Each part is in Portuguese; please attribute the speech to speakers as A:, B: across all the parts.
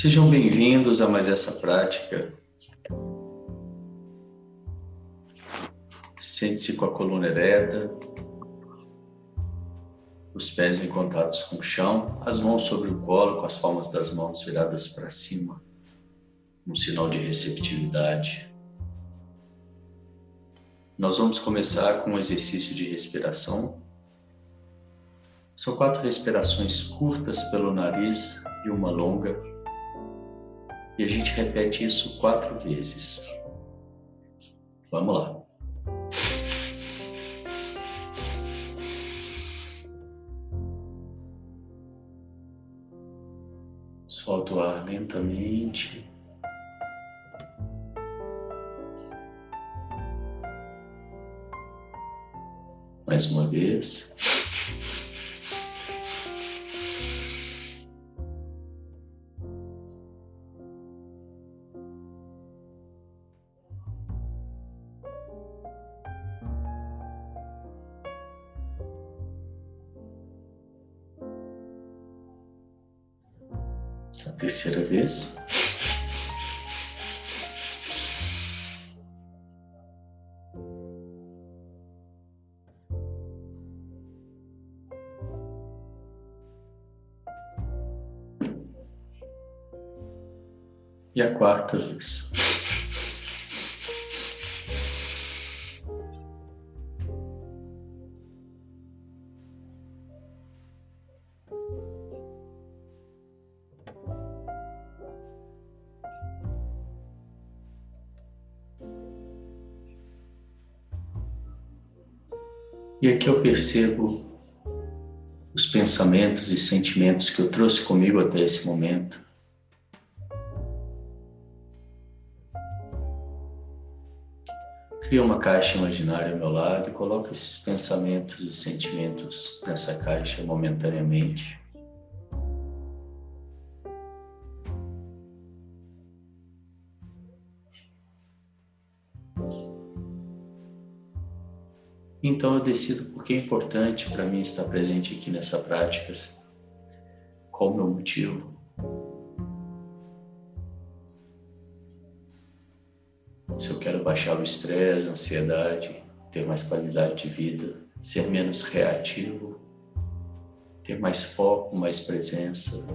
A: Sejam bem-vindos a mais essa prática. Sente-se com a coluna ereta, os pés em contatos com o chão, as mãos sobre o colo, com as palmas das mãos viradas para cima, um sinal de receptividade. Nós vamos começar com um exercício de respiração. São quatro respirações curtas pelo nariz e uma longa. E a gente repete isso quatro vezes. Vamos lá. Solta o ar lentamente. Mais uma vez. A terceira vez. E a quarta vez. E aqui eu percebo os pensamentos e sentimentos que eu trouxe comigo até esse momento. Cria uma caixa imaginária ao meu lado e coloco esses pensamentos e sentimentos nessa caixa momentaneamente. Então eu decido porque é importante para mim estar presente aqui nessa prática. Qual o meu motivo? Se eu quero baixar o estresse, a ansiedade, ter mais qualidade de vida, ser menos reativo, ter mais foco, mais presença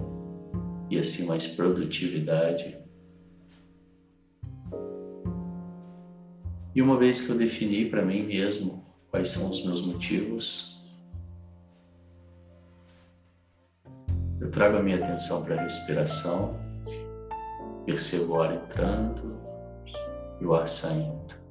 A: e assim mais produtividade. E uma vez que eu defini para mim mesmo quais são os meus motivos. Eu trago a minha atenção para a respiração, percebo o ar entrando e o ar saindo.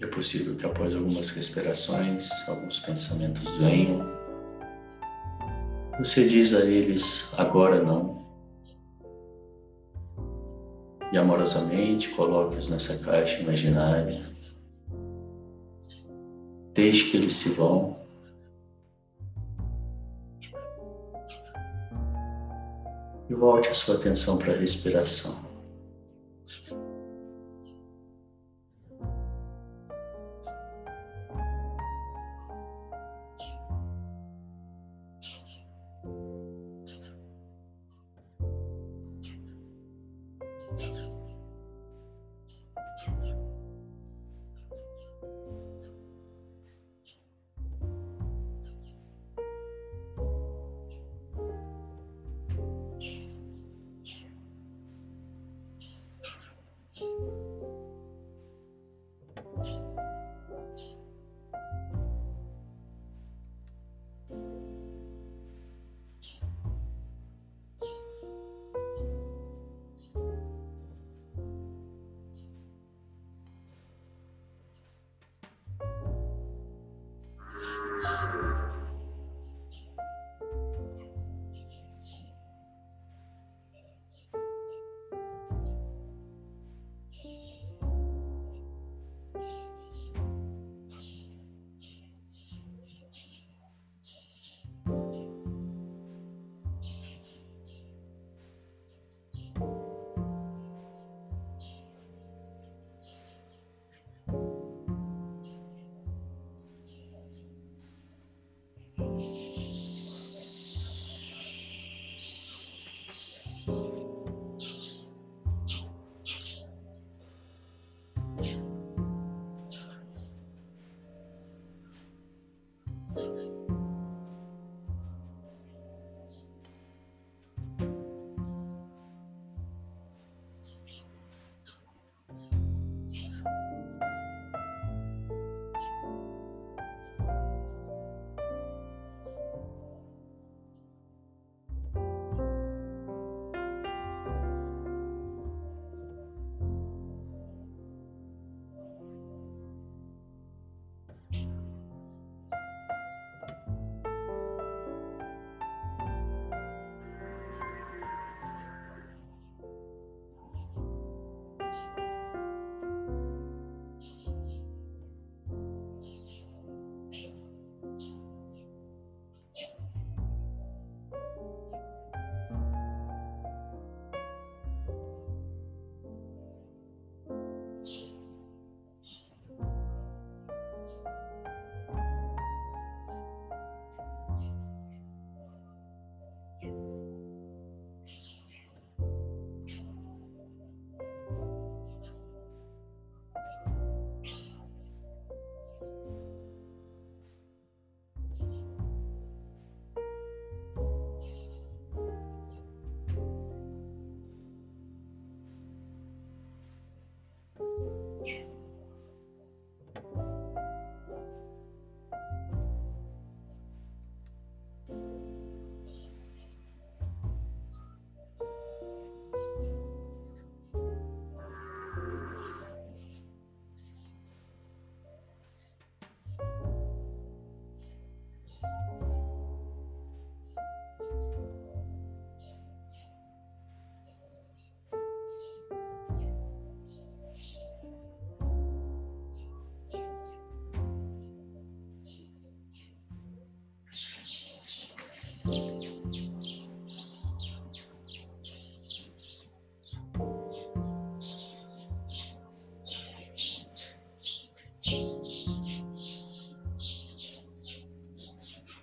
A: É possível que após algumas respirações, alguns pensamentos venham. Você diz a eles agora não. E amorosamente coloque-os nessa caixa imaginária. Deixe que eles se vão. E volte a sua atenção para a respiração.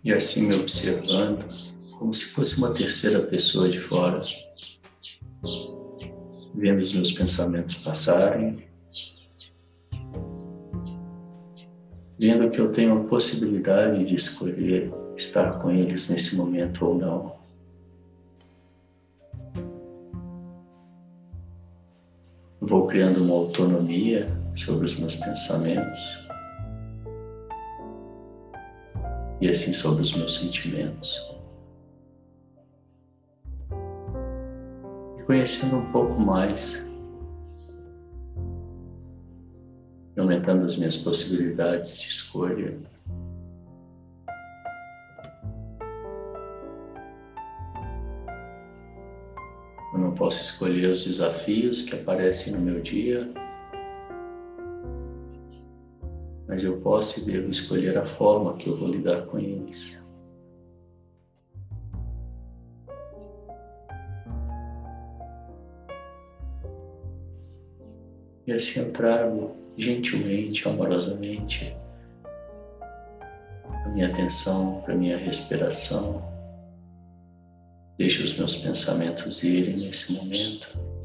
A: E assim me observando, como se fosse uma terceira pessoa de fora, vendo os meus pensamentos passarem, vendo que eu tenho a possibilidade de escolher estar com eles nesse momento ou não. Vou criando uma autonomia sobre os meus pensamentos assim sobre os meus sentimentos. E conhecendo um pouco mais, aumentando as minhas possibilidades de escolha. Eu não posso escolher os desafios que aparecem no meu dia, mas eu posso e devo escolher a forma que eu vou lidar com eles. E assim eu gentilmente, amorosamente, a minha atenção para a minha respiração. Deixo os meus pensamentos irem nesse momento.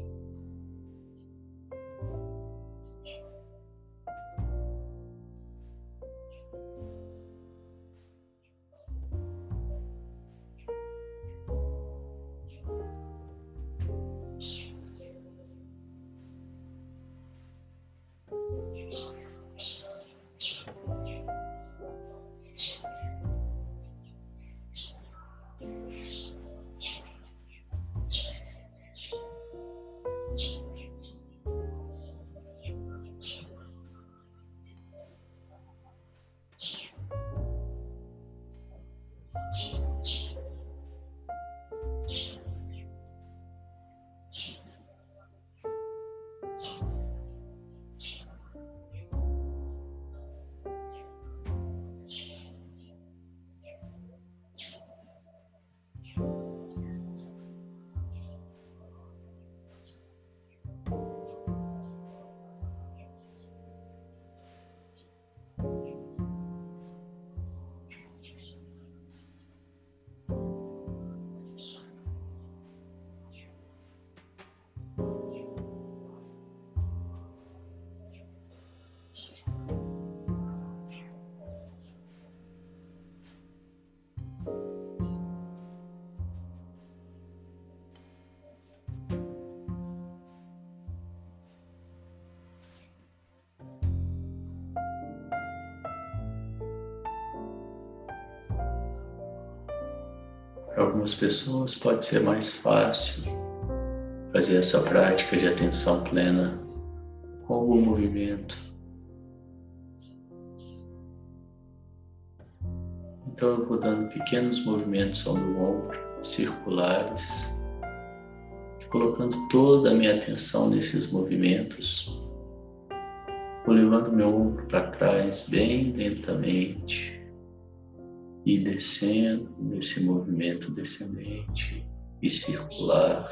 A: Para algumas pessoas pode ser mais fácil fazer essa prática de atenção plena com algum movimento. Então eu vou dando pequenos movimentos ao meu ombro, circulares, colocando toda a minha atenção nesses movimentos. Vou levando meu ombro para trás bem lentamente e descendo nesse movimento descendente e circular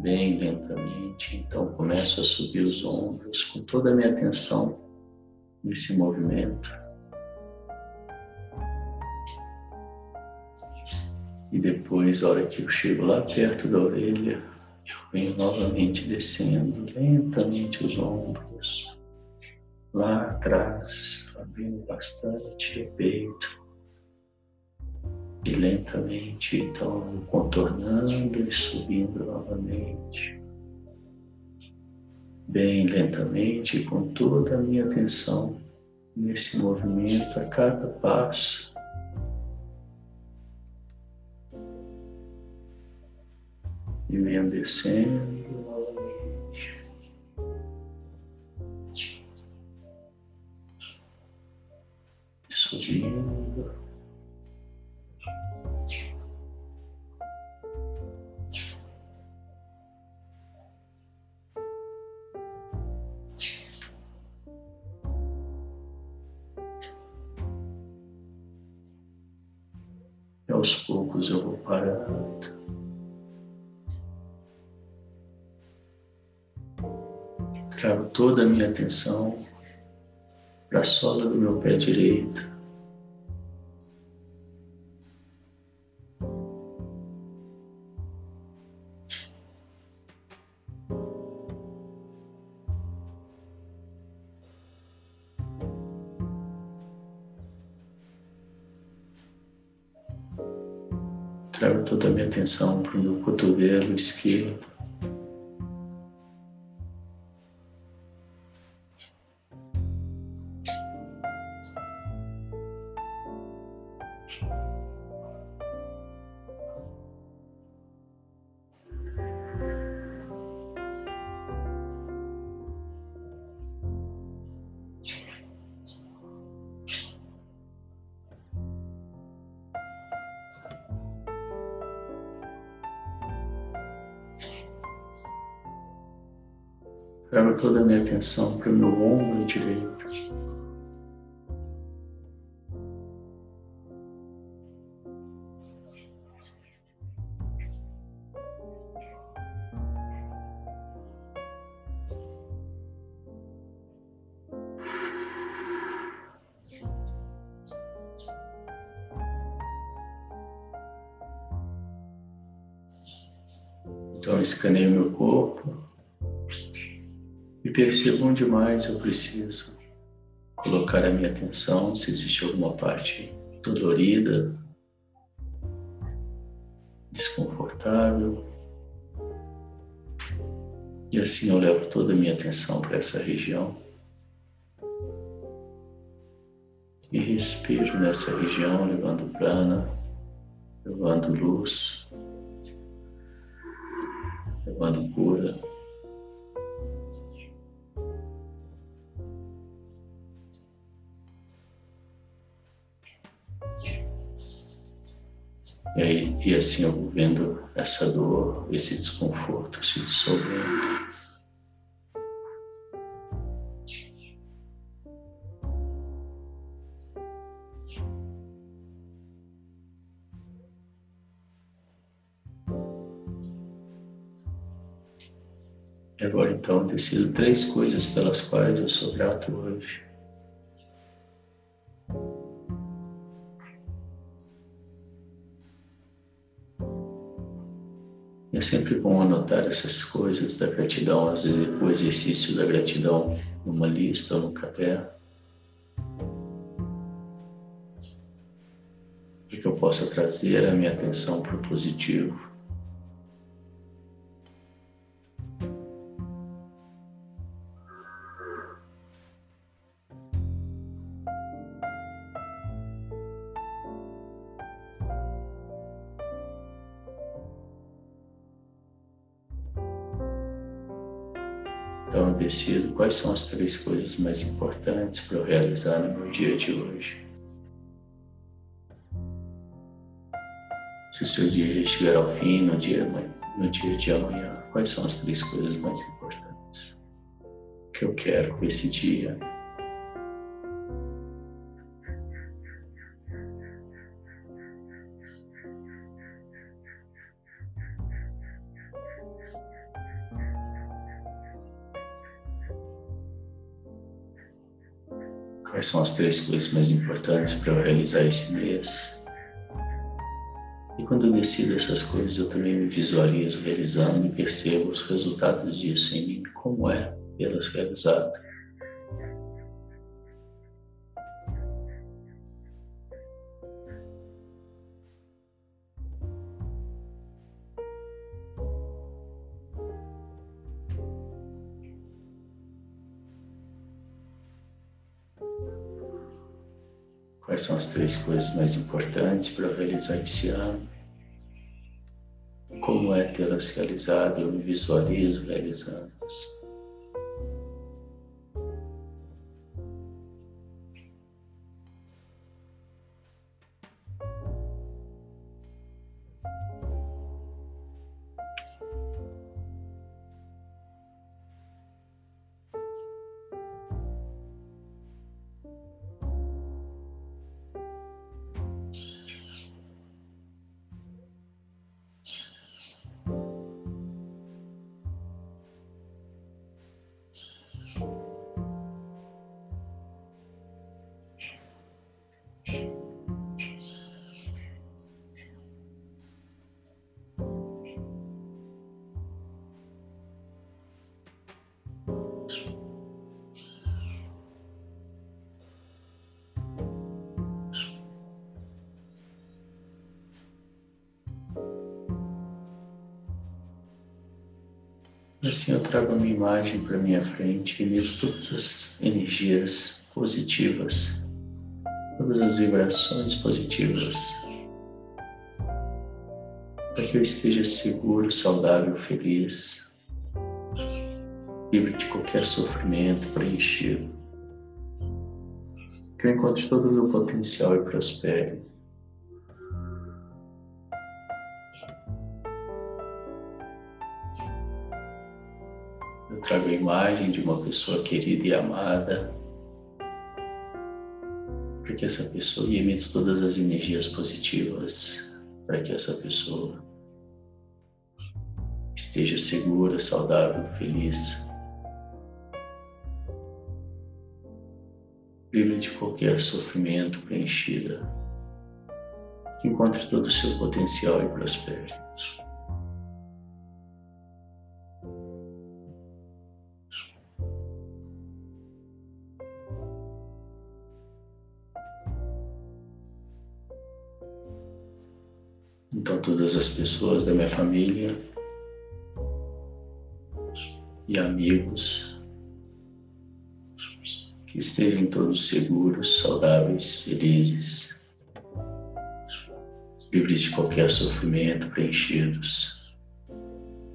A: bem lentamente. Então começo a subir os ombros com toda a minha atenção nesse movimento. E depois, a hora que eu chego lá perto da orelha, eu venho novamente descendo lentamente os ombros, lá atrás, abrindo bastante o peito e lentamente então contornando e subindo novamente. Bem lentamente, com toda a minha atenção nesse movimento a cada passo. E venho descendo toda a minha atenção para a sola do meu pé direito. Trago toda a minha atenção para o meu cotovelo esquerdo. Trago toda a minha atenção para o meu ombro direito. Percebo onde mais eu preciso colocar a minha atenção, se existe alguma parte dolorida, desconfortável. E assim eu levo toda a minha atenção para essa região. E respiro nessa região, levando prana, levando luz levando cura. E, e assim eu vou vendo essa dor, esse desconforto se dissolvendo. Agora então decido três coisas pelas quais eu sou grato hoje. É sempre bom anotar essas coisas da gratidão, às vezes o exercício da gratidão numa lista ou no caderno. Para que eu possa trazer a minha atenção para o positivo. Então, eu decido quais são as três coisas mais importantes para eu realizar no meu dia de hoje. Se o seu dia já estiver ao fim, no dia, no dia de amanhã, quais são as três coisas mais importantes que eu quero com esse dia? Quais são as três coisas mais importantes para eu realizar esse mês? E quando eu decido essas coisas, eu também me visualizo realizando e percebo os resultados disso em mim, como é vê-las realizado. Quais são as três coisas mais importantes para realizar esse ano? Como é tê-las realizado? Eu me visualizo realizando-as. Assim eu trago a minha imagem para minha frente e vejo todas as energias positivas, todas as vibrações positivas, para que eu esteja seguro, saudável, feliz, livre de qualquer sofrimento, preenchido. Que eu encontre todo o meu potencial e prospere. Trago a imagem de uma pessoa querida e amada, para que essa pessoa, e emito todas as energias positivas para que essa pessoa esteja segura, saudável, feliz. Livre de qualquer sofrimento, preenchida, que encontre todo o seu potencial e prospere. Todas as pessoas da minha família e amigos que estejam todos seguros, saudáveis, felizes, livres de qualquer sofrimento, preenchidos,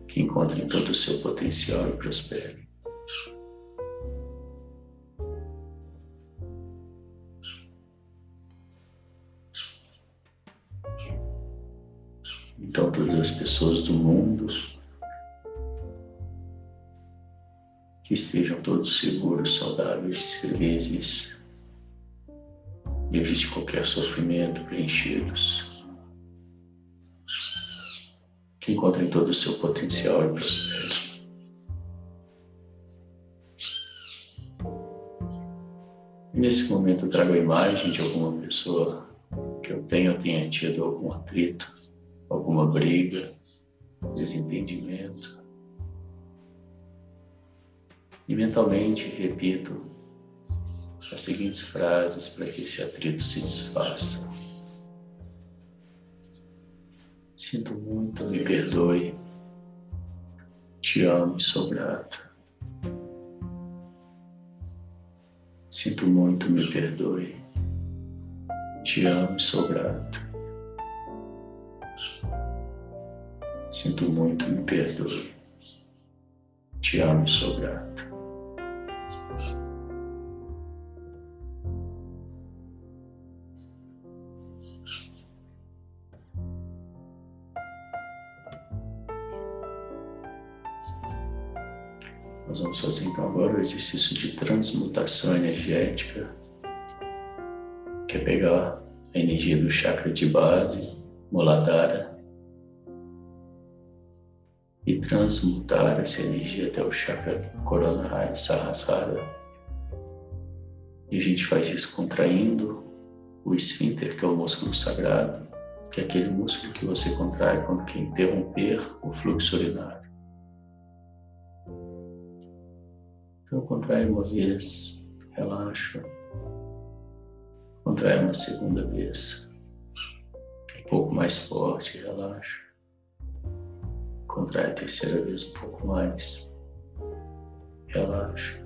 A: que encontrem todo o seu potencial e prosperem. Pessoas do mundo que estejam todos seguros, saudáveis, felizes, livres de qualquer sofrimento, preenchidos, que encontrem todo o seu potencial e prosperem. Nesse momento eu trago a imagem de alguma pessoa que eu tenha ou tenha tido algum atrito, alguma briga, desentendimento, e mentalmente repito as seguintes frases para que esse atrito se desfaça. Sinto muito, me perdoe. Te amo e sou grato. Sinto muito, me perdoe. Te amo e sou grato. Sinto muito, me perdoe. Te amo e sou grato. Nós vamos fazer então agora o exercício de transmutação energética, que é pegar a energia do chakra de base, Muladhara, e transmutar essa energia até o chakra coronário, Sahasrara. E a gente faz isso contraindo o esfíncter, que é o músculo sagrado, que é aquele músculo que você contrai quando quer interromper o fluxo urinário. Então, contrai uma vez, relaxa. Contrai uma segunda vez, um pouco mais forte, relaxa. Contrai a terceira vez um pouco mais, relaxa.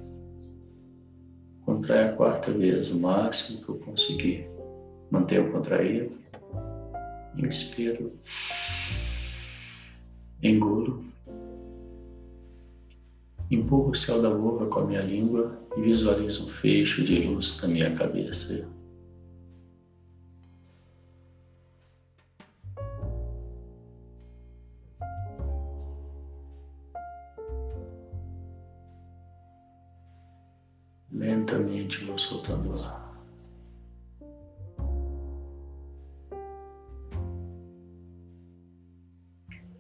A: Contrai a quarta vez, o máximo que eu conseguir. Mantenha contraído. Inspiro. Engulo. Empurro o céu da boca com a minha língua e visualizo um fecho de luz na minha cabeça. Lentamente vou soltando o ar.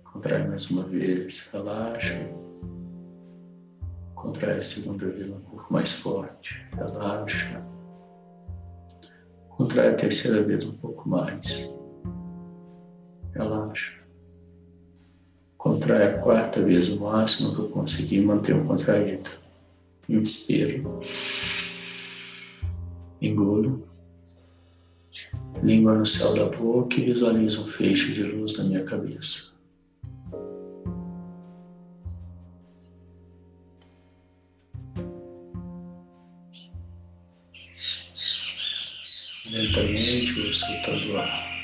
A: Contrai mais uma vez, relaxa. Contrai a segunda vez um pouco mais forte. Relaxa. Contrai a terceira vez um pouco mais. Relaxa. Contrai a quarta vez o máximo que eu conseguir manter o contraído. Inspiro. Engulo. Língua no céu da boca e visualizo um feixe de luz na minha cabeça. lentamente vou soltando o ar.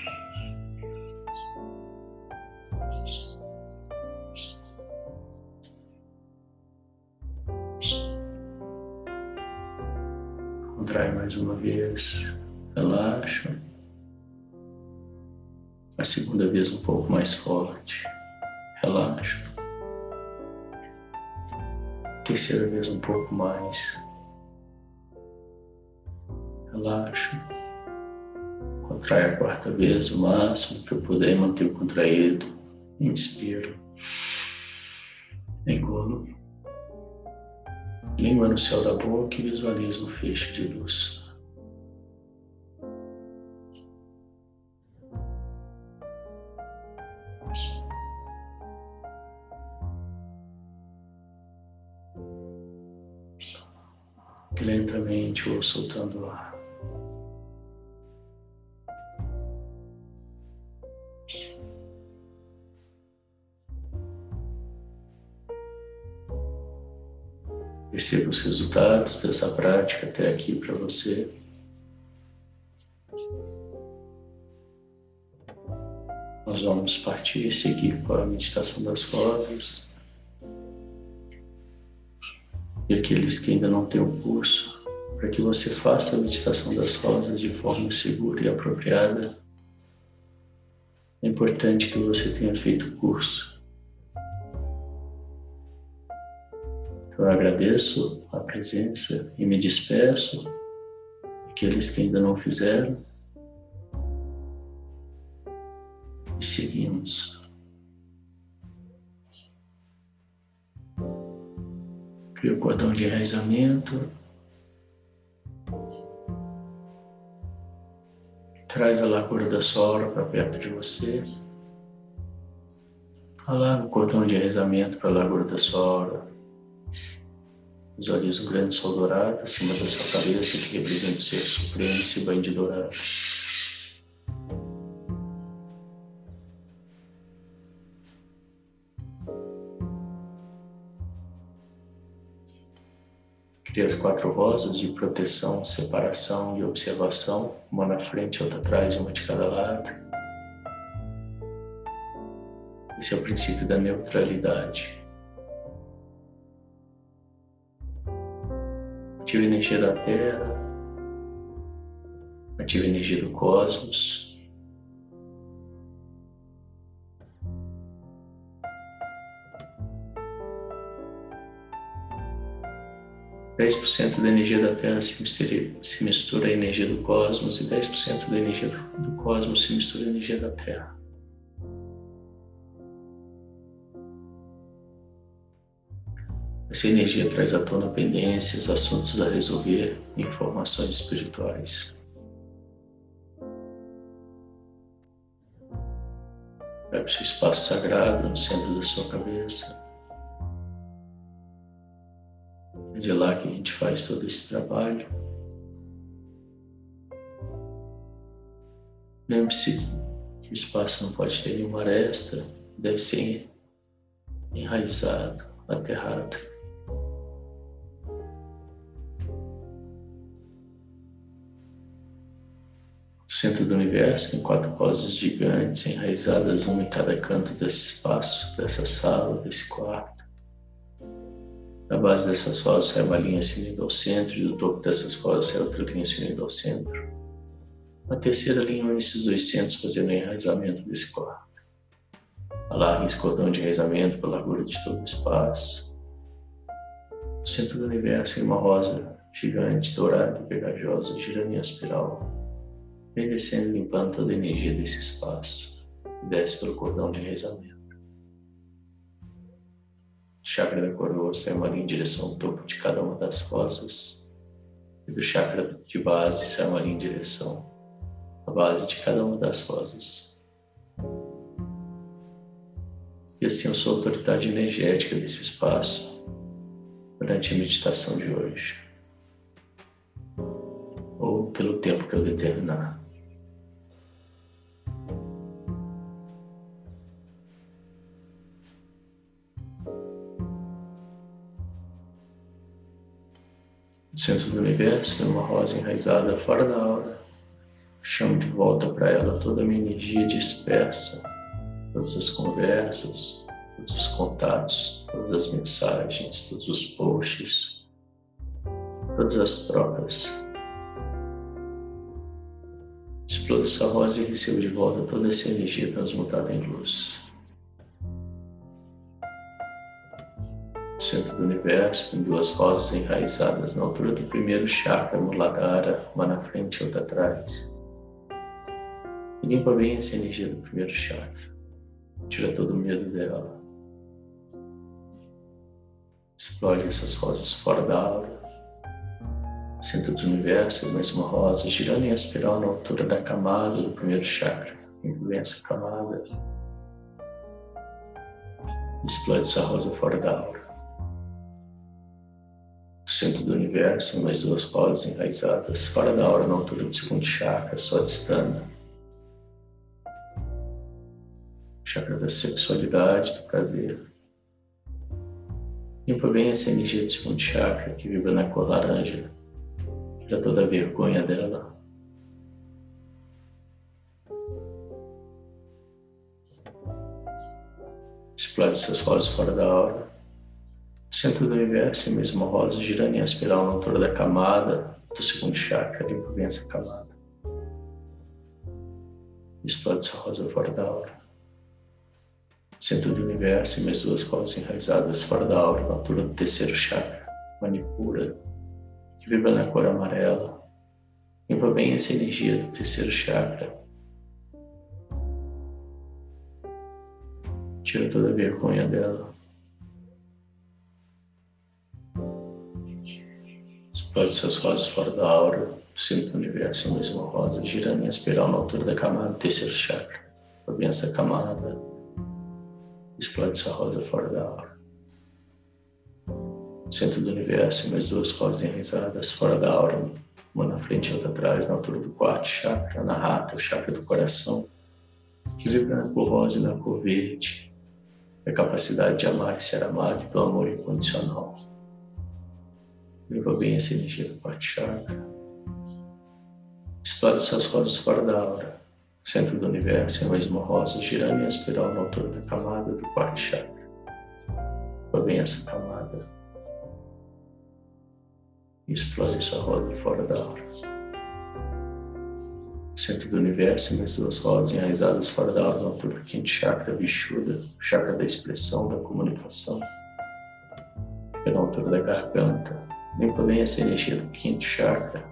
A: Uma vez, relaxa. A segunda vez um pouco mais forte, relaxa. Terceira vez um pouco mais. Relaxa. Contrai a quarta vez o máximo que eu puder manter o contraído. Inspiro. Engulo. Língua no céu da boca e visualizo um fecho de luz. Lentamente vou soltando o ar. Perceba os resultados dessa prática até aqui para você. Nós vamos partir e seguir com a meditação das rosas. e aqueles que ainda não têm o curso, para que você faça a meditação das rosas de forma segura e apropriada. É importante que você tenha feito o curso. Então, eu agradeço a presença e me despeço. Aqueles que ainda não fizeram. E seguimos. Cria o cordão de enraizamento. Traz a largura da sola para perto de você. Alarga o cordão de enraizamento para a largura da sola. Visualiza um grande sol dourado acima da sua cabeça que representa o Ser Supremo e se banho de dourado. Cria as quatro rosas de proteção, separação e observação, uma na frente, outra atrás, uma de cada lado. Esse é o princípio da neutralidade. Ativa a energia da Terra, ativa a energia do cosmos. 10% da energia da Terra se mistura, se mistura à energia do cosmos e 10% da energia do, cosmos se mistura à energia da Terra. Essa energia traz à tona pendências, assuntos a resolver, informações espirituais. Vai para o seu espaço sagrado no centro da sua cabeça. De lá que a gente faz todo esse trabalho. Lembre-se que o espaço não pode ter nenhuma aresta, deve ser enraizado, aterrado. O centro do universo tem quatro rosas gigantes enraizadas, uma em cada canto desse espaço, dessa sala, desse quarto. Da base dessas rosas sai uma linha se unindo ao centro, e do topo dessas rosas sai outra linha se unindo ao centro. A terceira linha une esses dois centros, fazendo o enraizamento desse quarto. Alargue esse cordão de enraizamento pela largura de todo o espaço. No centro do universo tem uma rosa gigante, dourada e pegajosa, girando em espiral, vem descendo limpando toda a energia desse espaço e desce pelo cordão de enraizamento chakra da coroa sai uma linha em direção ao topo de cada uma das rosas. E do chakra de base sai uma linha em direção à base de cada uma das rosas. E assim eu sou a autoridade energética desse espaço durante a meditação de hoje. Ou pelo tempo que eu determinar. Centro do universo, tem uma rosa enraizada fora da aura. Chamo de volta para ela toda a minha energia dispersa, todas as conversas, todos os contatos, todas as mensagens, todos os posts, todas as trocas. Exploda essa rosa e recebo de volta toda essa energia transmutada em luz. Centro do universo, com duas rosas enraizadas na altura do primeiro chakra, Muladhara, uma na frente e outra atrás. E limpa bem essa energia do primeiro chakra. Tira todo o medo dela. Explode essas rosas fora da aura. Centro do universo, mais uma rosa, girando em espiral na altura da camada do primeiro chakra. Limpa essa camada. Explode essa rosa fora da aura centro do universo, mais duas rosas enraizadas, fora da hora, na altura do segundo chakra, só distância. Chakra da sexualidade, do prazer. Limpa bem essa energia do segundo chakra que vibra na cor laranja. Tira toda a vergonha dela. Explode essas rosas fora da hora centro do universo e mesmo rosa girando em espiral na altura da camada do segundo chakra, limpa bem essa camada. Explode essa rosa fora da aura. Centro do universo e mais duas rosas enraizadas fora da aura, na altura do terceiro chakra, manipura, que vibra na cor amarela. Limpa bem essa energia do terceiro chakra. Tira toda a vergonha dela. Explode rosas fora da aura, do centro do universo em mesma rosa, girando em espiral na altura da camada terceiro chakra. Abre essa camada, explode essa rosa fora da aura. Centro do universo e mais duas rosas enraizadas fora da aura, uma na frente e outra atrás, na altura do quarto chakra, na rata, o chakra do coração, que vibra na cor rosa e na cor verde. A capacidade de amar e ser amado pelo amor incondicional. Limpa bem essa energia do quarto chakra. Explode essas rosas fora da aura. Centro do universo é mais uma rosa girando em espiral na altura da camada do quarto chakra. Limpa bem essa camada. E explode essa rosa fora da aura. Centro do universo, mais duas rosas enraizadas fora da aura na altura do quinto chakra, Vishuddha, o chakra da expressão, da comunicação. na altura da garganta, Limpa bem essa energia do quinto chakra.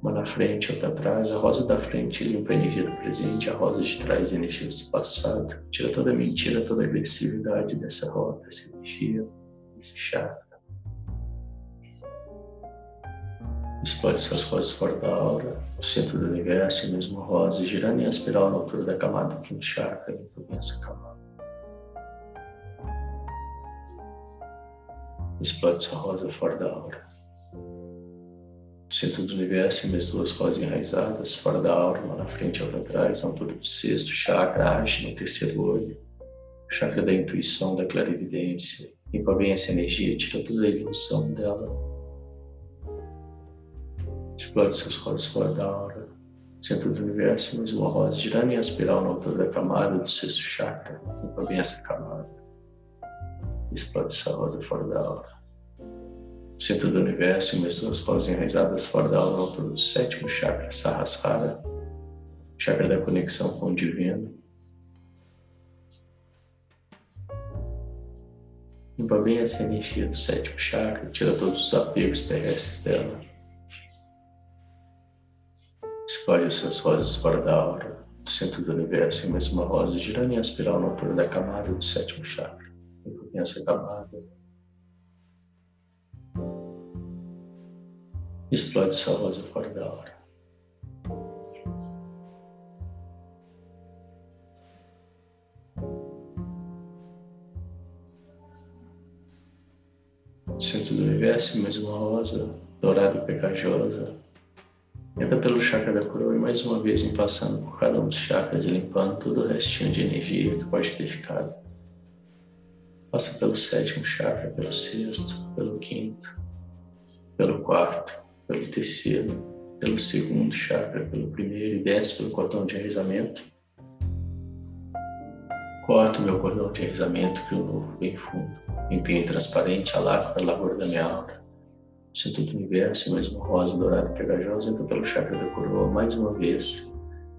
A: Uma na frente, outra atrás. A rosa da frente limpa a energia do presente, a rosa de trás, a energia do passado. Tira toda a mentira, toda a agressividade dessa roda, dessa energia, desse chakra. Explode essas rosas fora da aura, no centro do universo, e mesmo rosa, girando em espiral na altura da camada do quinto chakra, limpa bem essa camada. Explode essa rosa fora da aura. Centro do universo, minhas duas rosas enraizadas, fora da aura, uma na frente e outra atrás, na altura do sexto chakra, age no terceiro olho, chakra da intuição, da clarividência. Limpa bem essa energia, tira toda a ilusão dela. Explode essas rosas fora da aura. Centro do universo, mais uma rosa girando em espiral na altura da camada do sexto chakra. Limpa bem essa camada explode essa rosa fora da aura. Centro do universo, mais duas rosas enraizadas fora da na altura do sétimo chakra, Sahasrara, chakra da conexão com o divino. Limpa bem essa energia do sétimo chakra, tira todos os apegos terrestres dela. Espalhe essas rosas fora da aura, do centro do universo, em mais uma rosa girando em espiral na altura da camada do sétimo chakra essa camada. Explode essa rosa fora da hora. Centro do universo, mais uma rosa dourada e pegajosa. Entra pelo chakra da coroa e mais uma vez em passando por cada um dos chakras e limpando todo o restinho de energia que pode ter ficado. Passa pelo sétimo chakra, pelo sexto, pelo quinto, pelo quarto, pelo terceiro, pelo segundo chakra, pelo primeiro e desce pelo cordão de enraizamento. Corto meu cordão de enraizamento, crio um novo bem fundo. Empenho transparente, alaco para a lavoura da minha aura. Sinto do universo, uma rosa dourada e pegajosa, entra pelo chakra da coroa mais uma vez,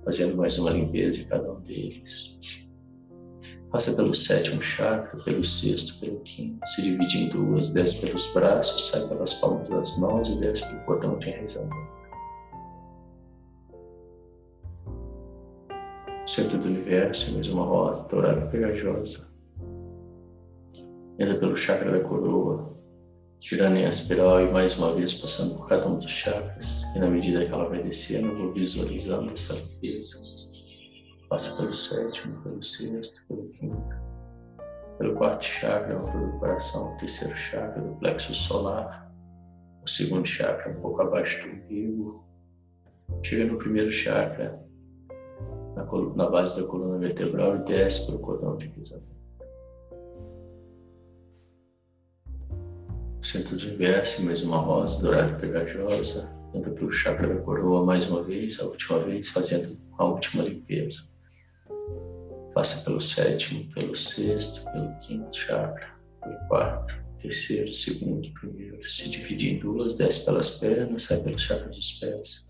A: fazendo mais uma limpeza de cada um deles. Passa pelo sétimo chakra, pelo sexto, pelo quinto, se divide em duas, desce pelos braços, sai pelas palmas das mãos e desce pelo cordão de enraizamento. Centro do universo, mesmo uma rosa dourada pegajosa. Entra pelo chakra da coroa, girando em espiral e mais uma vez passando por cada um dos chakras. E na medida que ela vai descendo, eu vou visualizando essa limpeza. Passa pelo sétimo, pelo sexto, pelo quinto, pelo quarto chakra, do coração, o terceiro chakra do plexo solar, o segundo chakra um pouco abaixo do umbigo. Chega no primeiro chakra, na, na base da coluna vertebral e desce pelo cordão de pisamento. Centro do inverso, mais uma rosa dourada pegajosa. Entra pelo chakra da coroa mais uma vez, a última vez, fazendo a última limpeza. Passa pelo sétimo, pelo sexto, pelo quinto chakra, pelo quarto, terceiro, segundo, primeiro. Se divide em duas, desce pelas pernas, sai pelos chakras dos pés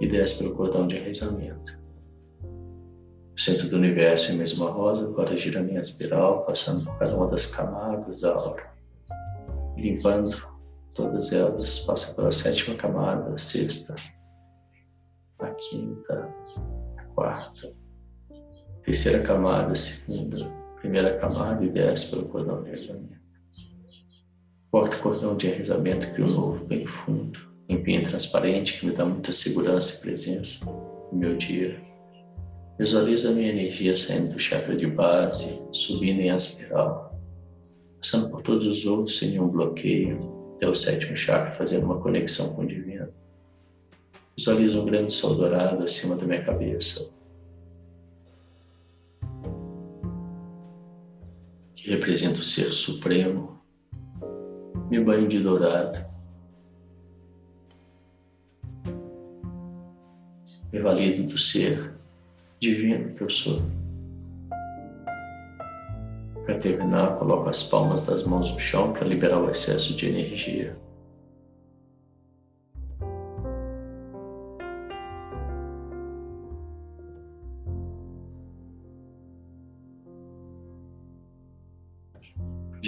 A: e desce pelo cordão de enraizamento. O centro do universo em mesma rosa, agora gira minha espiral, passando por cada uma das camadas da aura limpando todas elas, passa pela sétima camada, a sexta, a quinta, a quarta, terceira camada, segunda, primeira camada e desce pelo cordão de enraizamento. Corta o cordão de enraizamento, cria um novo bem fundo, limpinho e transparente, que me dá muita segurança e presença no meu dia. Visualiza a minha energia saindo do chakra de base, subindo em espiral, passando por todos os outros sem nenhum bloqueio, até o sétimo chakra, fazendo uma conexão com o divino. Visualizo um grande sol dourado acima da minha cabeça, que representa o Ser Supremo. Me banho de dourado. Me valido do Ser Divino que eu sou. Para terminar, coloco as palmas das mãos no chão para liberar o excesso de energia.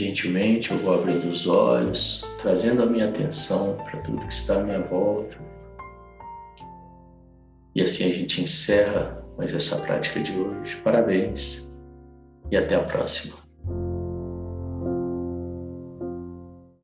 A: Gentilmente eu vou abrindo os olhos, trazendo a minha atenção para tudo que está à minha volta. E assim a gente encerra mais essa prática de hoje. Parabéns e até a próxima.